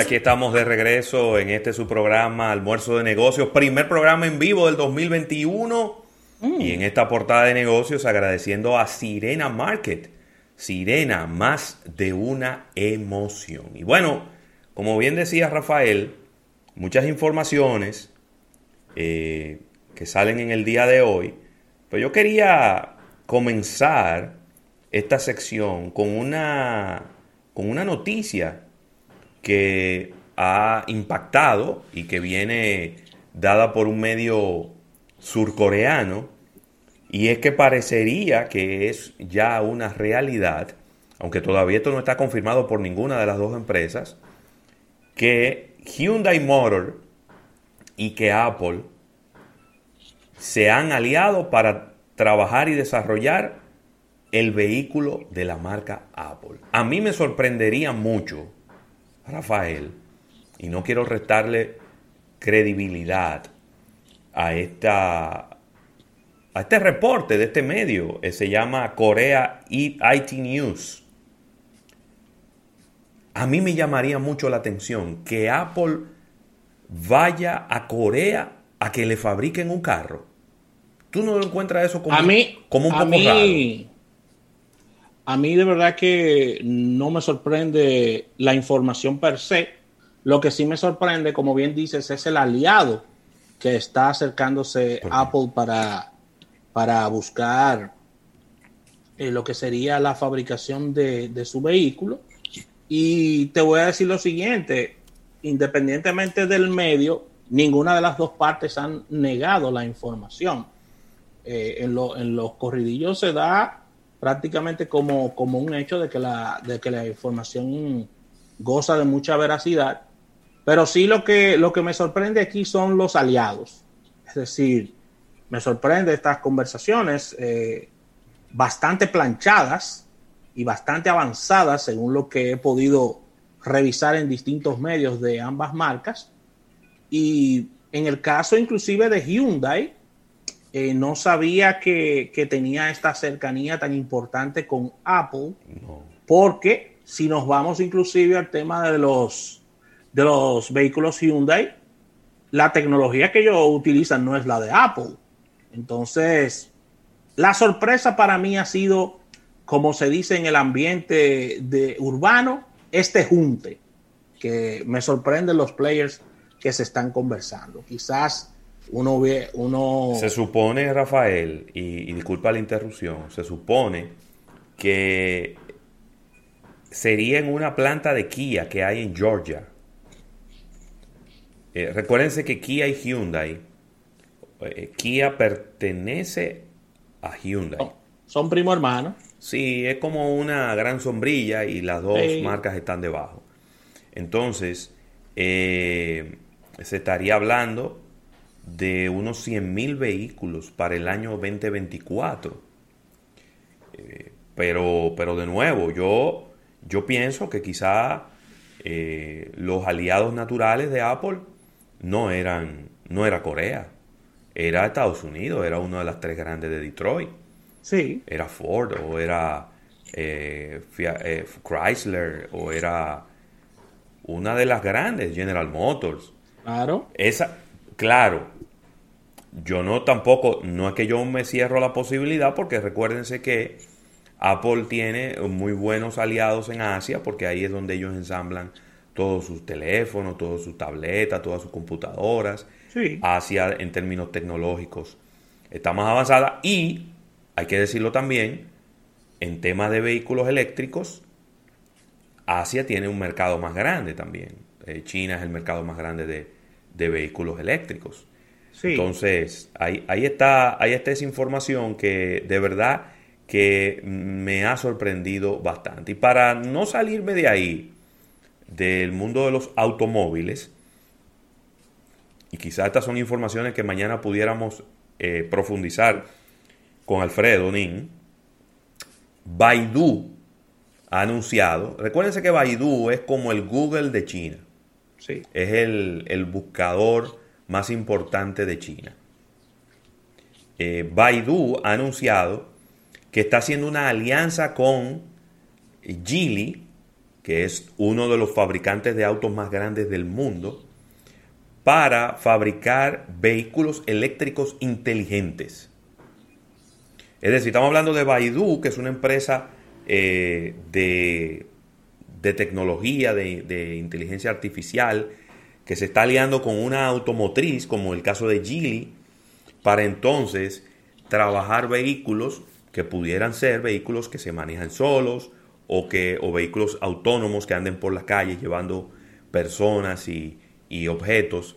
aquí estamos de regreso en este su programa Almuerzo de Negocios, primer programa en vivo del 2021. Mm. Y en esta portada de negocios agradeciendo a Sirena Market. Sirena, más de una emoción. Y bueno, como bien decía Rafael, muchas informaciones eh, que salen en el día de hoy. Pero yo quería comenzar esta sección con una, con una noticia que ha impactado y que viene dada por un medio surcoreano, y es que parecería que es ya una realidad, aunque todavía esto no está confirmado por ninguna de las dos empresas, que Hyundai Motor y que Apple se han aliado para trabajar y desarrollar el vehículo de la marca Apple. A mí me sorprendería mucho, Rafael, y no quiero restarle credibilidad a esta a este reporte de este medio, eh, se llama Corea IT News. A mí me llamaría mucho la atención que Apple vaya a Corea a que le fabriquen un carro. ¿Tú no encuentras eso como, a mí, como un a poco mí, raro? A mí de verdad que no me sorprende la información per se. Lo que sí me sorprende, como bien dices, es el aliado que está acercándose Apple para, para buscar eh, lo que sería la fabricación de, de su vehículo. Y te voy a decir lo siguiente, independientemente del medio, ninguna de las dos partes han negado la información. Eh, en, lo- en los corridillos se da prácticamente como, como un hecho de que, la, de que la información goza de mucha veracidad. Pero sí lo que, lo que me sorprende aquí son los aliados. Es decir, me sorprende estas conversaciones eh, bastante planchadas y bastante avanzadas según lo que he podido revisar en distintos medios de ambas marcas. Y en el caso inclusive de Hyundai, eh, no sabía que, que tenía esta cercanía tan importante con Apple, No. porque si nos vamos inclusive al tema de los, de los vehículos Hyundai, la tecnología que ellos utilizan no es la de Apple. Entonces, la sorpresa para mí ha sido, como se dice en el ambiente de urbano, este junte, que me sorprenden los players que se están conversando. Quizás uno ve, uno Se supone, Rafael, y, y disculpa la interrupción, se supone que sería en una planta de Kia que hay en Georgia. Eh, recuérdense que Kia y Hyundai, eh, Kia pertenece a Hyundai. son, son primo hermano. Sí, es como una gran sombrilla y las dos Sí. marcas están debajo. Entonces, eh, se estaría hablando de unos 100.000 vehículos para el año 2024. Eh, pero, pero de nuevo, yo, yo pienso que quizá eh, los aliados naturales de Apple no eran, no era Corea, era Estados Unidos, era una de las tres grandes de Detroit Sí, era Ford o era eh, Chrysler o era una de las grandes, General Motors. claro. Esa, claro, yo no tampoco, no es que yo me cierro la posibilidad porque recuérdense que Apple tiene muy buenos aliados en Asia porque ahí es donde ellos ensamblan todos sus teléfonos, todas sus tabletas, todas sus computadoras. Sí. Asia en términos tecnológicos está más avanzada y hay que decirlo también en temas de vehículos eléctricos Asia tiene un mercado más grande también Eh, China es el mercado más grande de, de vehículos eléctricos Sí. entonces ahí, ahí está ahí está esa información que de verdad que me ha sorprendido bastante y para no salirme de ahí del mundo de los automóviles y quizás estas son informaciones que mañana pudiéramos eh, profundizar con Alfredo Nin. Baidu ha anunciado, recuérdense que Baidu es como el Google de China, sí. es el, el buscador más importante de China. Eh, Baidu ha anunciado que está haciendo una alianza con Geely que es uno de los fabricantes de autos más grandes del mundo, para fabricar vehículos eléctricos inteligentes. Es decir, estamos hablando de Baidu, que es una empresa eh, de, tecnología, de, de, inteligencia artificial, que se está aliando con una automotriz, como el caso de Geely, para entonces trabajar vehículos que pudieran ser vehículos que se manejan solos o, que, o vehículos autónomos que anden por la calle llevando personas y, objetos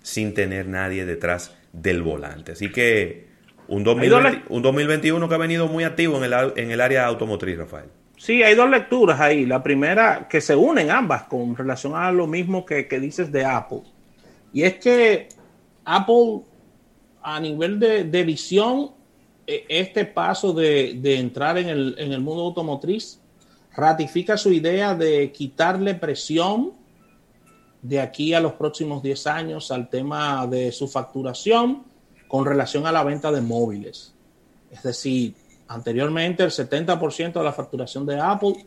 sin tener nadie detrás del volante. Así que un, 2021 que ha venido muy activo en el, en el área automotriz, Rafael. Sí, hay dos lecturas ahí. La primera, que se unen ambas con relación a lo mismo que, que dices de Apple. Y es que Apple, a nivel de, de visión, e, este paso de, entrar en el, mundo automotriz ratifica su idea de quitarle presión de aquí a los próximos 10 años al tema de su facturación con relación a la venta de móviles. Es decir, anteriormente el 70% de la facturación de Apple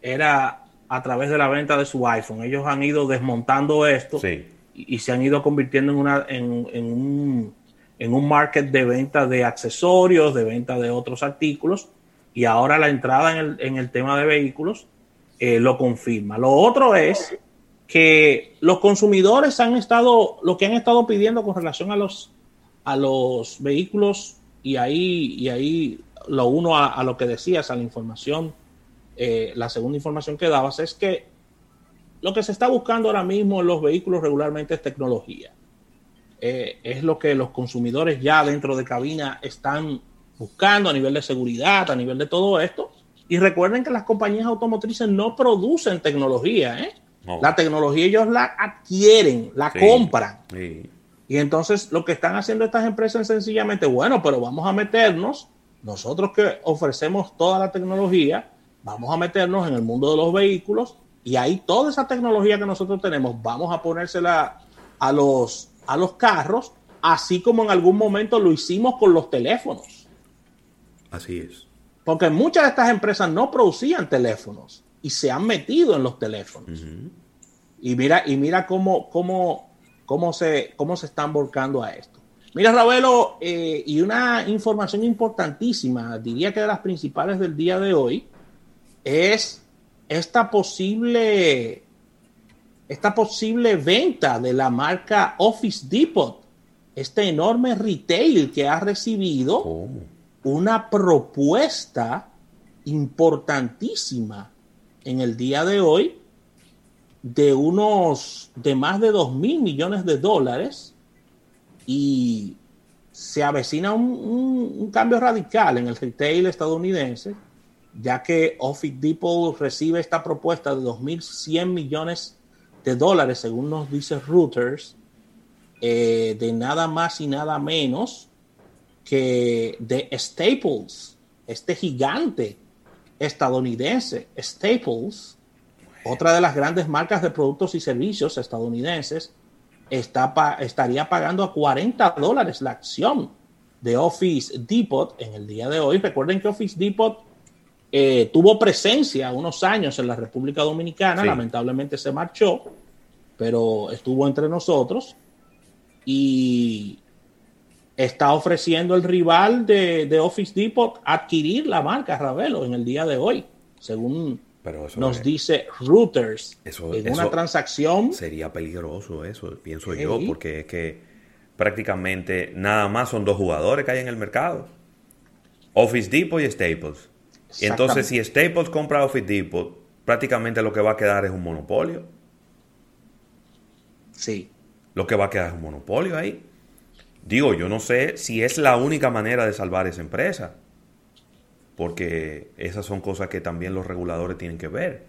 era a través de la venta de su iPhone. Ellos han ido desmontando esto y, se han ido convirtiendo en, una, en un en un market de venta de accesorios, de venta de otros artículos, y ahora la entrada en el, tema de vehículos eh, lo confirma. Lo otro es que los consumidores han estado, lo que han estado pidiendo con relación a los, a los vehículos, y ahí, y ahí lo uno a, lo que decías, a la información, eh, la segunda información que dabas, es que lo que se está buscando ahora mismo en los vehículos regularmente es tecnología. Eh, es lo que los consumidores ya dentro de cabina están buscando a nivel de seguridad, a nivel de todo esto. Y recuerden que las compañías automotrices no producen tecnología, ¿eh? La tecnología ellos la adquieren, la compran. Y entonces lo que están haciendo estas empresas es sencillamente, bueno, pero vamos a meternos, nosotros que ofrecemos toda la tecnología, vamos a meternos en el mundo de los vehículos y ahí toda esa tecnología que nosotros tenemos, vamos a ponérsela a los a los carros, así como en algún momento lo hicimos con los teléfonos. Así es. Porque muchas de estas empresas no producían teléfonos y se han metido en los teléfonos. Y mira, y mira cómo, cómo, cómo, se, cómo se están volcando a esto. Mira, Ravelo, eh, y una información importantísima, diría que de las principales del día de hoy, es esta posible esta posible venta de la marca Office Depot, este enorme retail que ha recibido una propuesta importantísima en el día de hoy de unos de más de 2 mil millones de dólares y se avecina un, cambio radical en el retail estadounidense, ya que Office Depot recibe esta propuesta de 2.100 millones de dólares, según nos dice Reuters, eh, de nada más y nada menos que de Staples, este gigante estadounidense, Staples, otra de las grandes marcas de productos y servicios estadounidenses, está estaría pagando a 40 dólares la acción de Office Depot en el día de hoy. Recuerden que Office Depot eh, tuvo presencia unos años en la República Dominicana, lamentablemente se marchó, pero estuvo entre nosotros y está ofreciendo el rival de, Office Depot adquirir la marca Ravelo en el día de hoy, según nos dice Reuters, en una transacción. Sería peligroso eso, pienso yo, porque es que prácticamente nada más son dos jugadores que hay en el mercado. Office Depot y Staples. Y entonces, si Staples compra Office Depot, prácticamente lo que va a quedar es un monopolio. Sí. Lo que va a quedar es un monopolio ahí. Digo, yo no sé si es la única manera de salvar esa empresa. Porque esas son cosas que también los reguladores tienen que ver.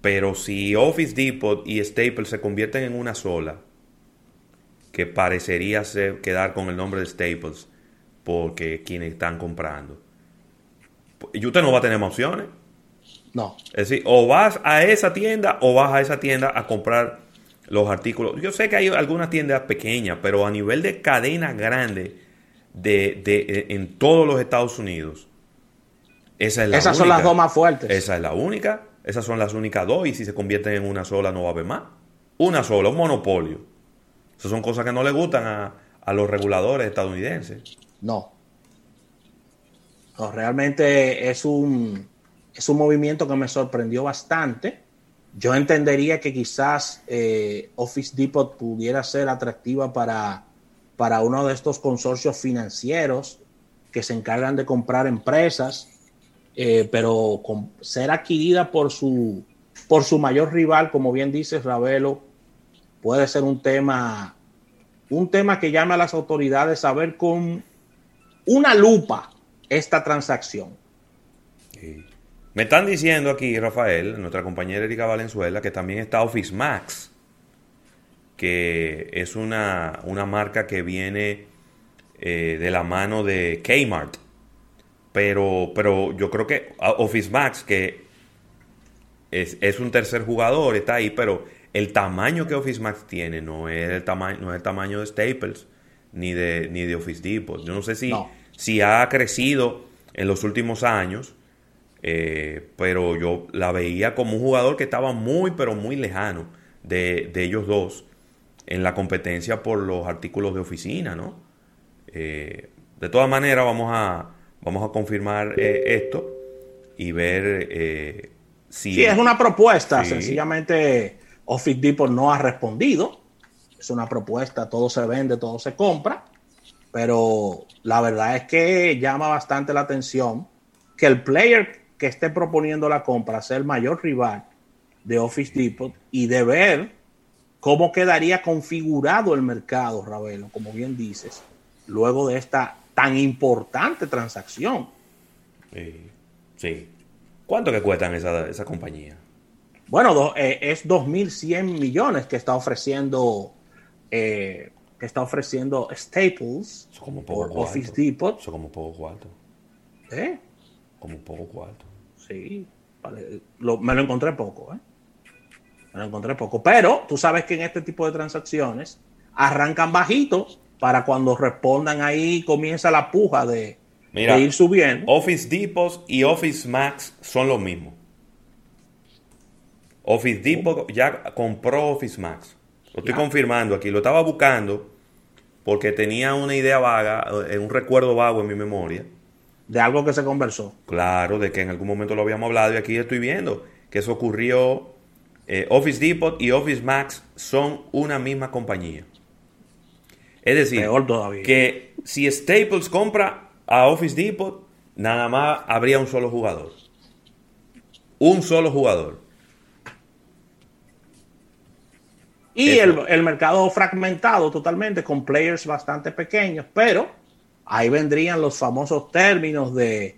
Pero si Office Depot y Staples se convierten en una sola, que parecería ser, quedar con el nombre de Staples, porque quienes están comprando y usted no va a tener más opciones. No. Es decir, o vas a esa tienda o vas a esa tienda a comprar los artículos. Yo sé que hay algunas tiendas pequeñas, pero a nivel de cadena grande de, de, en todos los Estados Unidos, esa es la Esas son las dos más fuertes. Esa es la única. esas son las únicas dos y si se convierten en una sola no va a haber más. Una sola, un monopolio. Esas son cosas que no le gustan a, a los reguladores estadounidenses. No. No, realmente es un, es un movimiento que me sorprendió bastante. Yo entendería que quizás eh, Office Depot pudiera ser atractiva para, para uno de estos consorcios financieros que se encargan de comprar empresas, eh, pero con, ser adquirida por su, por su mayor rival, como bien dice Ravelo, puede ser un tema, un tema que llame a las autoridades a ver con una lupa esta transacción. Me están diciendo aquí, Rafael, nuestra compañera Erika Valenzuela, que también está Office Max, que es una, marca que viene eh, de la mano de Kmart. Pero, pero yo creo que Office Max, que es, un tercer jugador, está ahí, pero el tamaño que Office Max tiene no es el, tamaño no es el tamaño de Staples ni de, ni de Office Depot. Yo no sé si, si ha crecido en los últimos años eh, pero yo la veía como un jugador que estaba muy, pero muy lejano de, ellos dos en la competencia por los artículos de oficina, ¿no? Eh, de todas maneras, vamos a, vamos a confirmar eh, esto y ver si... Sí, es una propuesta, sencillamente Office Depot no ha respondido, es una propuesta, todo se vende, todo se compra, pero la verdad es que llama bastante la atención que el player que esté proponiendo la compra ser el mayor rival de Office Depot y de ver cómo quedaría configurado el mercado, Ravelo, como bien dices, luego de esta tan importante transacción. Sí. ¿Cuánto que cuestan esa, esa compañía? Bueno, eh, es 2.100 millones que está ofreciendo eh, que está ofreciendo Staples como por Office Depot. Eso como poco cuarto. ¿Eh? Como poco cuarto. Sí, me lo encontré poco, ¿eh? Lo encontré poco. Pero tú sabes que en este tipo de transacciones arrancan bajitos para cuando respondan ahí comienza la puja de, ir subiendo. Office Depot y Office Max son lo mismo. Office Depot ya compró Office Max. Lo estoy confirmando aquí. Lo estaba buscando porque tenía una idea vaga, eh, un recuerdo vago en mi memoria de algo que se conversó. Claro, de que en algún momento lo habíamos hablado y aquí estoy viendo que eso ocurrió. Eh, Office Depot y Office Max son una misma compañía. Es decir, que si Staples compra a Office Depot, nada más habría un solo jugador. Un solo jugador. Y el, el mercado fragmentado totalmente, con players bastante pequeños, pero ahí vendrían los famosos términos de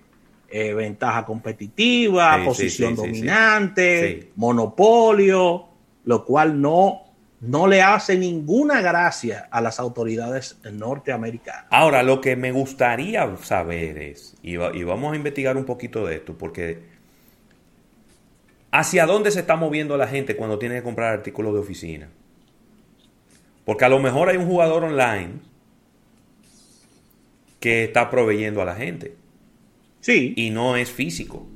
eh, ventaja competitiva, posición dominante, monopolio, lo cual no, no le hace ninguna gracia a las autoridades norteamericanas. Ahora, lo que me gustaría saber es, y, y vamos a investigar un poquito de esto, porque ¿hacia dónde se está moviendo la gente cuando tiene que comprar artículos de oficina? Porque a lo mejor hay un jugador online que está proveyendo a la gente. Sí. Y no es físico.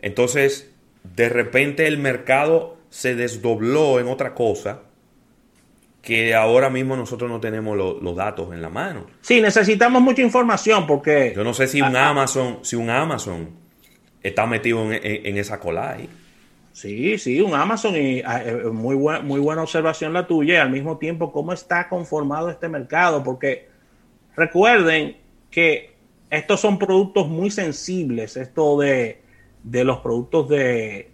Entonces, de repente el mercado se desdobló en otra cosa que ahora mismo nosotros no tenemos los datos en la mano. Sí, necesitamos mucha información porque... Yo no sé si un. Amazon, si un Amazon está metido en, esa cola ahí. Sí, sí, un Amazon y ah, eh, muy, muy buena observación la tuya y al mismo tiempo cómo está conformado este mercado, porque Recuerden que estos son productos muy sensibles, esto de, los productos de,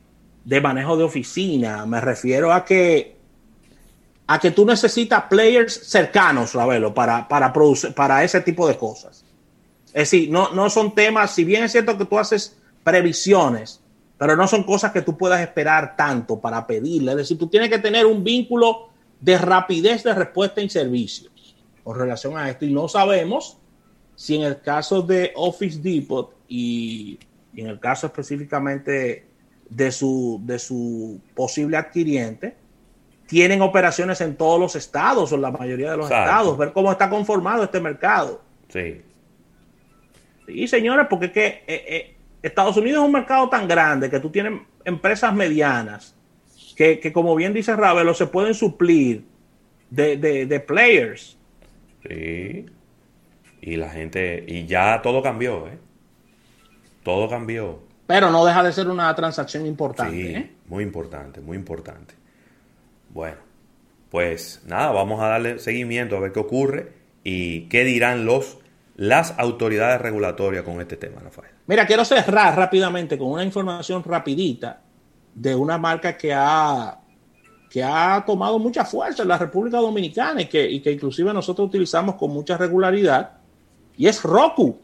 manejo de oficina. Me refiero a que a que tú necesitas players cercanos, Ravelo, para, para, producir, para ese tipo de cosas. Es decir, no, no son temas, si bien es cierto que tú haces previsiones, pero no son cosas que tú puedas esperar tanto para pedirle. Es decir, tú tienes que tener un vínculo de rapidez de respuesta en servicio con relación a esto y no sabemos si en el caso de Office Depot y, en el caso específicamente de su, de su posible adquiriente, tienen operaciones en todos los estados o en la mayoría de los estados, ver cómo está conformado este mercado. Sí. Sí, señores, porque es que eh, eh, Estados Unidos es un mercado tan grande que tú tienes empresas medianas que, como bien dice Ravelo, se pueden suplir de, de, players. Sí. Y la gente, y ya todo cambió, ¿eh? Todo cambió. Pero no deja de ser una transacción importante. Sí, ¿eh? muy importante, muy importante. Bueno, pues nada, vamos a darle seguimiento a ver qué ocurre y qué dirán los las autoridades regulatorias con este tema, Rafael. Mira, quiero cerrar rápidamente con una información rapidita de una marca que ha, que ha tomado mucha fuerza en la República Dominicana y que, y que inclusive nosotros utilizamos con mucha regularidad, y es Roku.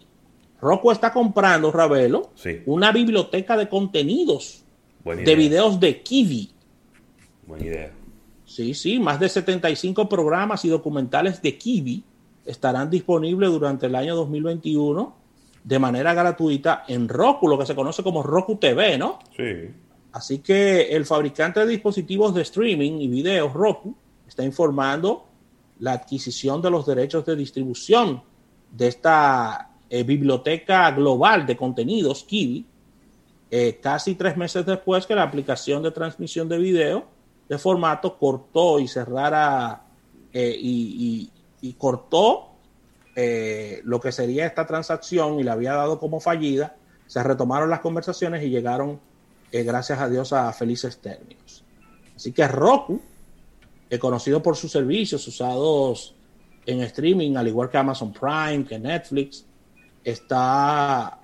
Roku está comprando, Ravelo, una biblioteca de contenidos de videos de Kiwi. Buena idea. Sí, sí, más de 75 programas y documentales de Kiwi estarán disponibles durante el año 2021 de manera gratuita en Roku, lo que se conoce como Roku TV, ¿no? Sí. Así que el fabricante de dispositivos de streaming y videos, Roku, está informando la adquisición de los derechos de distribución de esta eh, biblioteca global de contenidos, Kiwi, eh, casi tres meses después que la aplicación de transmisión de video de formato cortó y cerrara eh, y, y, cortó lo que sería esta transacción y la había dado como fallida, se retomaron las conversaciones y llegaron gracias a Dios, a felices términos. Así que Roku, conocido por sus servicios usados en streaming, al igual que Amazon Prime, que Netflix, está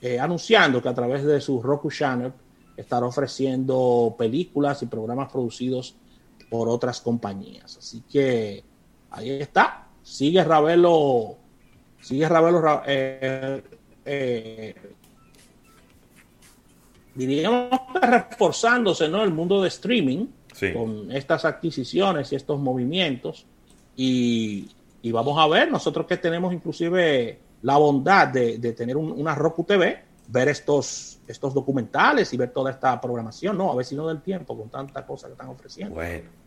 eh, anunciando que a través de su Roku Channel estará ofreciendo películas y programas producidos por otras compañías. Así que ahí está. Sigue Ravelo, sigue Ravelo eh, diríamos reforzándose ¿no? el mundo de streaming con estas adquisiciones y estos movimientos. Y, vamos a ver, nosotros que tenemos inclusive la bondad de, tener una Roku TV, ver estos, estos documentales y ver toda esta programación, no, a ver si no del tiempo con tanta cosa que están ofreciendo. Bueno.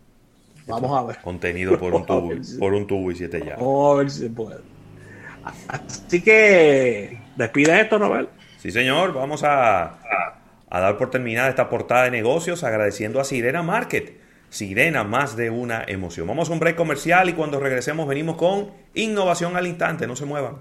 Vamos a ver. Contenido por un tubo, por un tubo y siete llaves. Vamos a ver si se puede. Así que despide esto, Robert. Sí, señor. Vamos a, a dar por terminada esta portada de negocios agradeciendo a Sirena Market. Sirena, más de una emoción. Vamos a un break comercial y cuando regresemos venimos con innovación al instante. No se muevan.